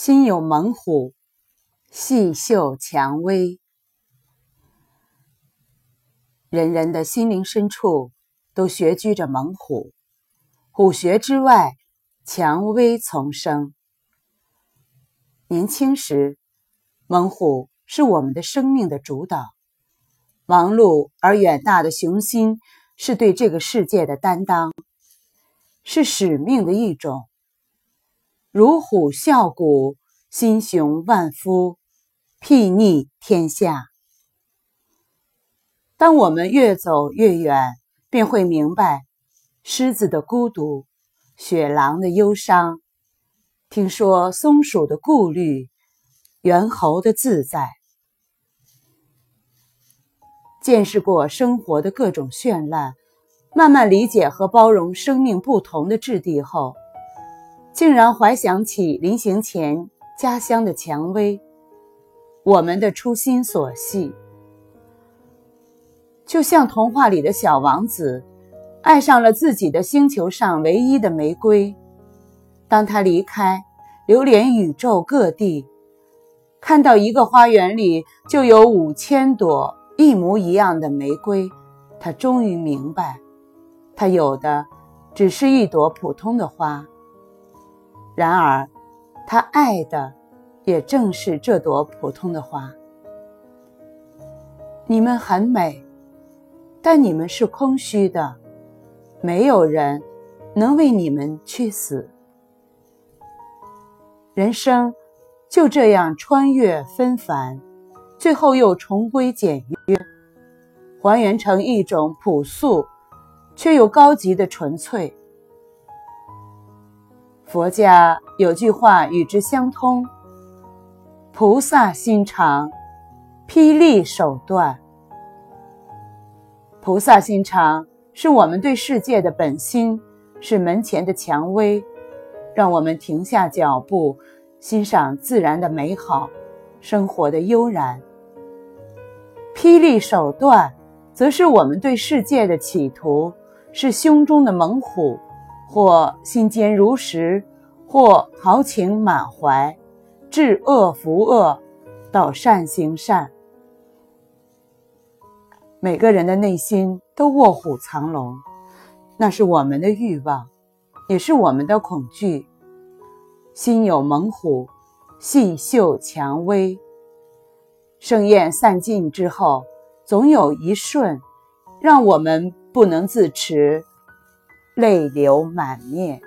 心有猛虎，细嗅蔷薇。人人的心灵深处都穴居着猛虎，虎穴之外，蔷薇丛生。年轻时，猛虎是我们的生命的主导，忙碌而远大的雄心是对这个世界的担当，是使命的一种。如虎啸谷，心雄万夫，睥睨天下。当我们越走越远，便会明白狮子的孤独，雪狼的忧伤，听说松鼠的顾虑，猿猴的自在。见识过生活的各种绚烂，慢慢理解和包容生命不同的质地后。竟然怀想起临行前家乡的蔷薇，我们的初心所系，就像童话里的小王子，爱上了自己的星球上唯一的玫瑰。当他离开，流连宇宙各地，看到一个花园里就有五千朵一模一样的玫瑰，他终于明白，他有的只是一朵普通的花。然而，他爱的也正是这朵普通的花。你们很美，但你们是空虚的，没有人能为你们去死。人生就这样穿越纷繁，最后又重归简约，还原成一种朴素却又高级的纯粹。佛家有句话与之相通：“菩萨心肠，霹雳手段。”菩萨心肠是我们对世界的本心，是门前的蔷薇，让我们停下脚步，欣赏自然的美好，生活的悠然。霹雳手段，则是我们对世界的企图，是胸中的猛虎。或心坚如石，或豪情满怀，治恶扶恶，导善行善。每个人的内心都卧虎藏龙，那是我们的欲望，也是我们的恐惧。心有猛虎，细嗅蔷薇。盛宴散尽之后，总有一瞬，让我们不能自持。泪流满面。